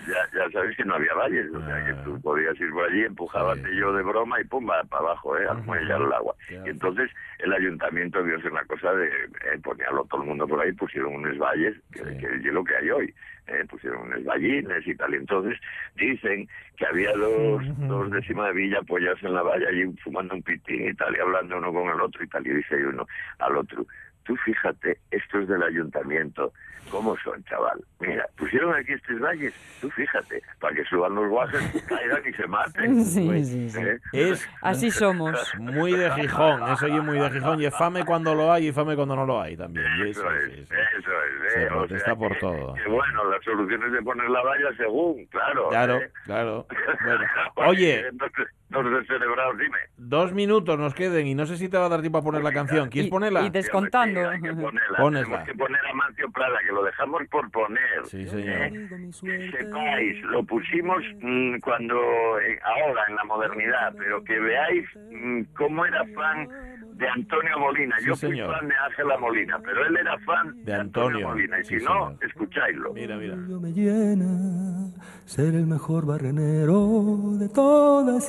Ya, ya sabéis que no había valles, o sea que tú podías ir por allí, empujabas Sí. yo de broma y pum, para abajo, ¿eh? al muelle, al agua. Y entonces el ayuntamiento vio hacer una cosa de eh, ponerlo todo el mundo por ahí, pusieron unos valles, que, Sí. que es lo que hay hoy. Eh, pusieron unos vallines y tal, y entonces dicen que había dos, dos décimas de villa apoyados en la valla allí fumando un pitín y tal, y hablando uno con el otro y tal, y dice uno al otro, tú fíjate, esto es del ayuntamiento, ¿cómo son, chaval? Mira, pusieron aquí estos valles, tú fíjate, para que suban los guajes, caigan y se maten. Sí, sí, sí. ¿eh? Es Así somos. muy de Gijón, eso oye muy de Gijón, y es fame cuando lo hay y fame cuando no lo hay también. y Eso eso, es, eso es. Se o protesta sea por que- todo. que bueno, la solución es de poner la valla según, claro. Claro, ¿eh? claro. Bueno, oye, Entonces, los descerebrados, dime. dos minutos nos queden y no sé si te va a dar tiempo a poner la canción. ¿Quieres Y- ponerla? y de- Descontando. Hay que ponerla. Ponesla. Tenemos que poner a Mancio Prada, que lo dejamos por poner. Sí, señor. ¿eh? Que sepáis, lo pusimos mm, cuando, eh, ahora en la modernidad, pero que veáis mm, cómo era fan de Antonio Molina. Sí, Yo fui señor. fan de Ángela Molina, pero él era fan De Antonio, Molina. Y sí, si no, señor. escucháislo. Mira, mira. me llena ser el mejor barrenero de toda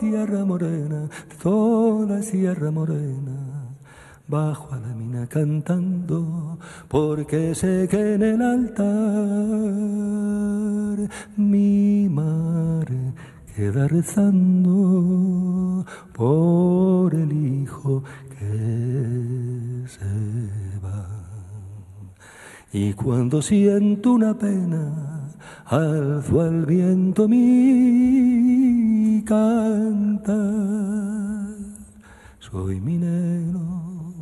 Morena, toda Sierra Morena. Bajo a la mina cantando, porque sé que en el altar mi madre queda rezando por el hijo que se va. Y cuando siento una pena, alzo al viento mi cantar. Soy minero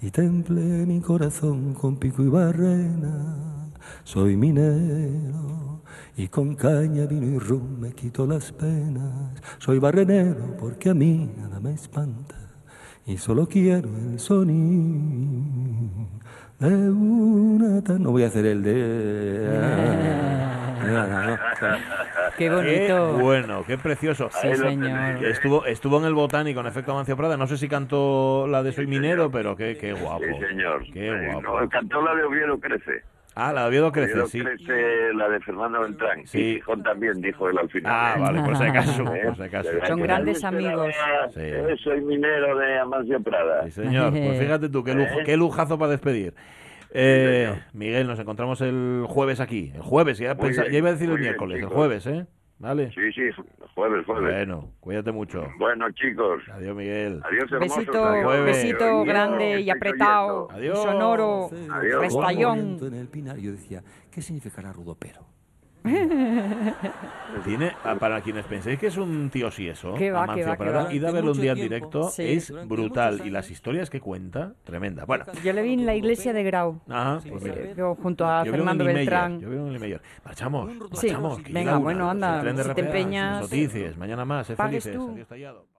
y temple mi corazón con pico y barrena. Soy minero y con caña, vino y rum me quito las penas. Soy barrenero porque a mí nada me espanta y solo quiero el sonido de una tan... No voy a hacer el de... Qué Qué bonito. bueno, qué precioso. Sí, señor. ¿eh? Estuvo, estuvo en el Botánico, en efecto Mancio Prada. No sé si cantó la de Soy Minero, pero qué, qué guapo. Sí, señor. Qué Sí, guapo. no, cantó la de Oviedo Crece. Ah, la de Oviedo crece, Oviedo sí. crece la de Fernando Beltrán. Sí. Y Gijón también, dijo él al final. Ah, ¿eh? vale, por si acaso, ¿Eh? por si acaso. Son que grandes amigos. Sí. eh, soy minero de Amancio Prada. Sí, señor. Pues fíjate tú, qué, lujo, ¿Eh? qué lujazo para despedir. Eh. Miguel, nos encontramos el jueves aquí. El jueves, ya, bien, iba a decir el bien, miércoles, el jueves, ¿eh? Vale. Sí, sí, jueves, jueves. Bueno, cuídate mucho. Bueno, chicos. Adiós, Miguel. Adiós, hermosos. Besito, Adiós. besito Adiós, grande y apretado, Adiós. sonoro, Adiós. restallón. En el pinar, yo decía, ¿qué significará rudopero? Tiene, ah, para quienes penséis que es un tío sí eso, Qué va, Amancio qué va, qué va. id a verlo un día en directo, Sí. es brutal. Y las historias que cuenta, tremenda. Bueno, Yo le vi en la iglesia de Grau, ajá, pues yo junto a Yo Fernando Beltrán. Yo veo en el Niemeyer. Marchamos, Sí. marchamos. que Venga, una. bueno, anda, si te empeñas, Noticias, mañana más, sé felices. Adiós, tallado.